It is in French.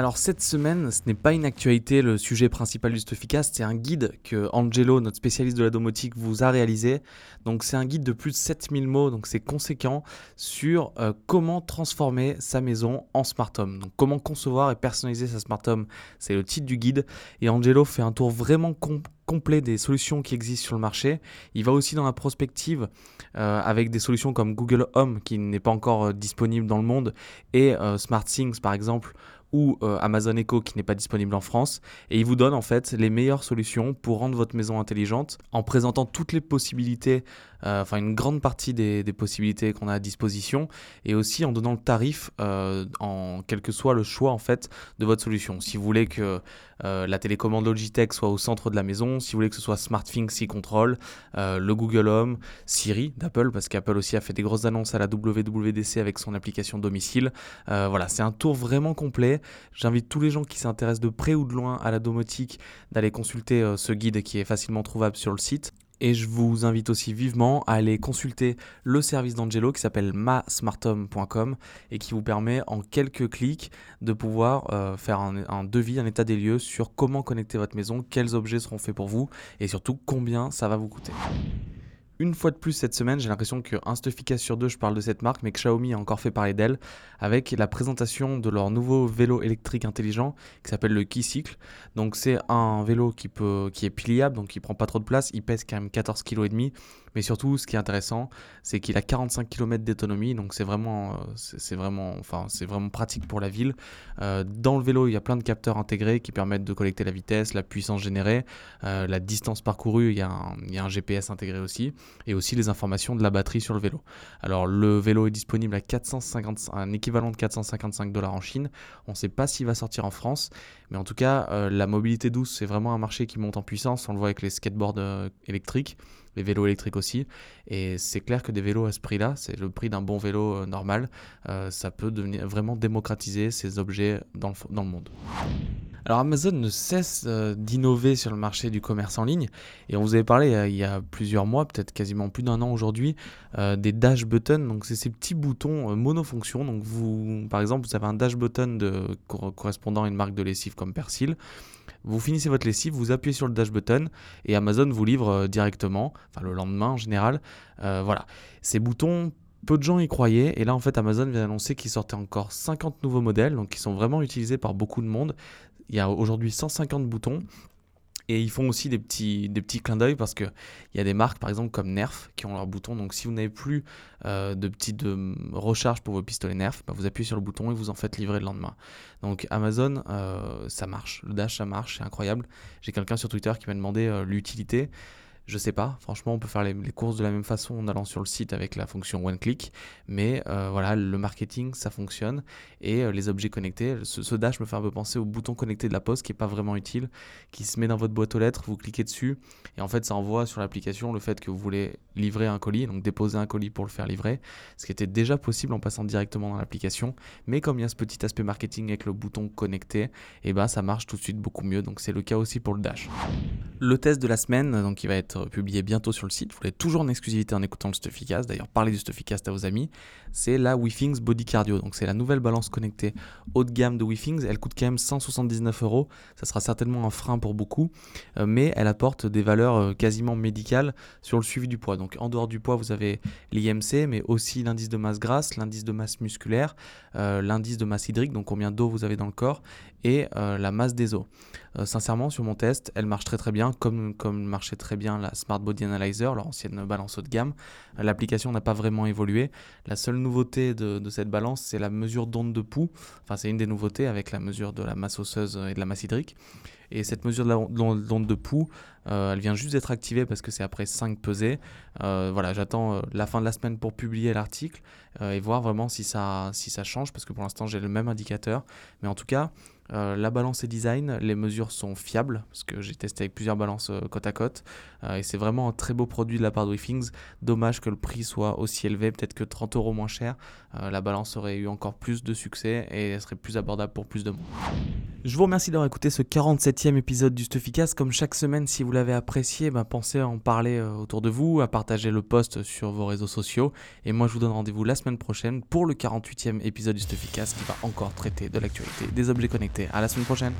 Alors cette semaine, ce n'est pas une actualité, le sujet principal du Stuffycast, c'est un guide que Angelo, notre spécialiste de la domotique, vous a réalisé. Donc c'est un guide de plus de 7000 mots, donc c'est conséquent, sur euh, comment transformer sa maison en smart home. Donc comment concevoir et personnaliser sa smart home, c'est le titre du guide. Et Angelo fait un tour vraiment complet des solutions qui existent sur le marché. Il va aussi dans la prospective euh, avec des solutions comme Google Home qui n'est pas encore euh, disponible dans le monde et SmartThings par exemple ou euh, Amazon Echo qui n'est pas disponible en France. Et il vous donne en fait les meilleures solutions pour rendre votre maison intelligente en présentant toutes les possibilités, euh, enfin une grande partie des, possibilités qu'on a à disposition et aussi en donnant le tarif euh, en quel que soit le choix en fait de votre solution. Si vous voulez que la télécommande Logitech soit au centre de la maison, si vous voulez que ce soit SmartThings qui le Google Home, Siri d'Apple parce qu'Apple aussi a fait des grosses annonces à la WWDC avec son application domicile. voilà, c'est un tour vraiment complet. J'invite tous les gens qui s'intéressent de près ou de loin à la domotique d'aller consulter euh, ce guide qui est facilement trouvable sur le site. Et je vous invite aussi vivement à aller consulter le service d'Angelo qui s'appelle masmarthome.com et qui vous permet en quelques clics de pouvoir euh, faire un, devis, un état des lieux sur comment connecter votre maison, quels objets seront faits pour vous et surtout combien ça va vous coûter. Une fois de plus cette semaine, j'ai l'impression qu'un Stufficast sur deux, je parle de cette marque, mais que Xiaomi a encore fait parler d'elle avec la présentation de leur nouveau vélo électrique intelligent qui s'appelle le Keycycle. Donc c'est un vélo qui, peut, qui est pliable, donc il prend pas trop de place, il pèse quand même 14 kg mais surtout ce qui est intéressant, c'est qu'il a 45 km d'autonomie, donc c'est vraiment, euh, c'est vraiment, enfin c'est vraiment pratique pour la ville. Euh, dans le vélo, il y a plein de capteurs intégrés qui permettent de collecter la vitesse, la puissance générée, euh, la distance parcourue. Il y, a un, GPS intégré aussi et aussi les informations de la batterie sur le vélo. Alors le vélo est disponible à 450, un équivalent de 455 dollars en Chine. On ne sait pas s'il va sortir en France, mais en tout cas la mobilité douce c'est vraiment un marché qui monte en puissance. On le voit avec les skateboards électriques, les vélos électriques aussi. Et c'est clair que des vélos à ce prix-là, c'est le prix d'un bon vélo euh, normal, ça peut devenir vraiment démocratiser ces objets dans le monde. Alors Amazon ne cesse euh, d'innover sur le marché du commerce en ligne et on vous avait parlé euh, il y a plusieurs mois, peut-être quasiment plus d'un an aujourd'hui, euh, des dash buttons. Donc c'est ces petits boutons monofonctions. Donc vous, par exemple, vous avez un dash button correspondant à une marque de lessive comme Persil. Vous finissez votre lessive, vous appuyez sur le dash button et Amazon vous livre directement, enfin le lendemain en général. voilà, ces boutons peu de gens y croyaient et là en fait Amazon vient d'annoncer qu'il sortait encore 50 nouveaux modèles donc qui sont vraiment utilisés par beaucoup de monde. Il y a aujourd'hui 150 boutons. Et ils font aussi des petits, des clins d'œil parce qu'il y a des marques, par exemple, comme Nerf, qui ont leurs boutons. Donc, si vous n'avez plus euh, de petites de recharge pour vos pistolets Nerf, bah, vous appuyez sur le bouton et vous en faites livrer le lendemain. Donc, Amazon, euh, ça marche. Le Dash, ça marche, c'est incroyable. J'ai quelqu'un sur Twitter qui m'a demandé euh, l'utilité. Je sais pas, franchement, on peut faire les, courses de la même façon en allant sur le site avec la fonction one click, mais euh, voilà, le marketing ça fonctionne et euh, les objets connectés. Ce, dash me fait un peu penser au bouton connecté de la poste qui est pas vraiment utile, qui se met dans votre boîte aux lettres, vous cliquez dessus et en fait ça envoie sur l'application le fait que vous voulez livrer un colis, donc déposer un colis pour le faire livrer, ce qui était déjà possible en passant directement dans l'application, mais comme il y a ce petit aspect marketing avec le bouton connecté, eh ben ça marche tout de suite beaucoup mieux, donc c'est le cas aussi pour le dash. Le test de la semaine, donc il va être publié bientôt sur le site. Vous l'avez toujours en exclusivité en écoutant le Stuffycast. D'ailleurs, parlez du Stuffycast à vos amis. C'est la WeThings Body Cardio. Donc, c'est la nouvelle balance connectée haut de gamme de WeThings. Elle coûte quand même 179 euros. Ça sera certainement un frein pour beaucoup, euh, mais elle apporte des valeurs euh, quasiment médicales sur le suivi du poids. Donc, en dehors du poids, vous avez l'IMC, mais aussi l'indice de masse grasse, l'indice de masse musculaire, euh, l'indice de masse hydrique, donc combien d'eau vous avez dans le corps, et la masse des os. sincèrement, sur mon test, elle marche très très bien, comme, comme marchait très bien la Smart Body Analyzer, leur ancienne balance haut de gamme. L'application n'a pas vraiment évolué. La seule nouveauté de, cette balance, c'est la mesure d'onde de pouls. Enfin, c'est une des nouveautés avec la mesure de la masse osseuse et de la masse hydrique. Et cette mesure d'onde de pouls, euh, elle vient juste d'être activée parce que c'est après 5 pesées. Euh, voilà, j'attends euh, la fin de la semaine pour publier l'article et voir vraiment si ça, si ça change parce que pour l'instant j'ai le même indicateur. Mais en tout cas, la balance est design, les mesures sont fiables, parce que j'ai testé avec plusieurs balances côte à côte, et c'est vraiment un très beau produit de la part de WeThings. Dommage que le prix soit aussi élevé, peut-être que 30 euros moins cher, la balance aurait eu encore plus de succès et elle serait plus abordable pour plus de monde. Je vous remercie d'avoir écouté ce 47e épisode du Stuffycast. Comme chaque semaine, si vous l'avez apprécié, bah, pensez à en parler autour de vous, à partager le post sur vos réseaux sociaux. Et moi, je vous donne rendez-vous la semaine prochaine pour le 48e épisode du Stuffycast qui va encore traiter de l'actualité des objets connectés. À la semaine prochaine.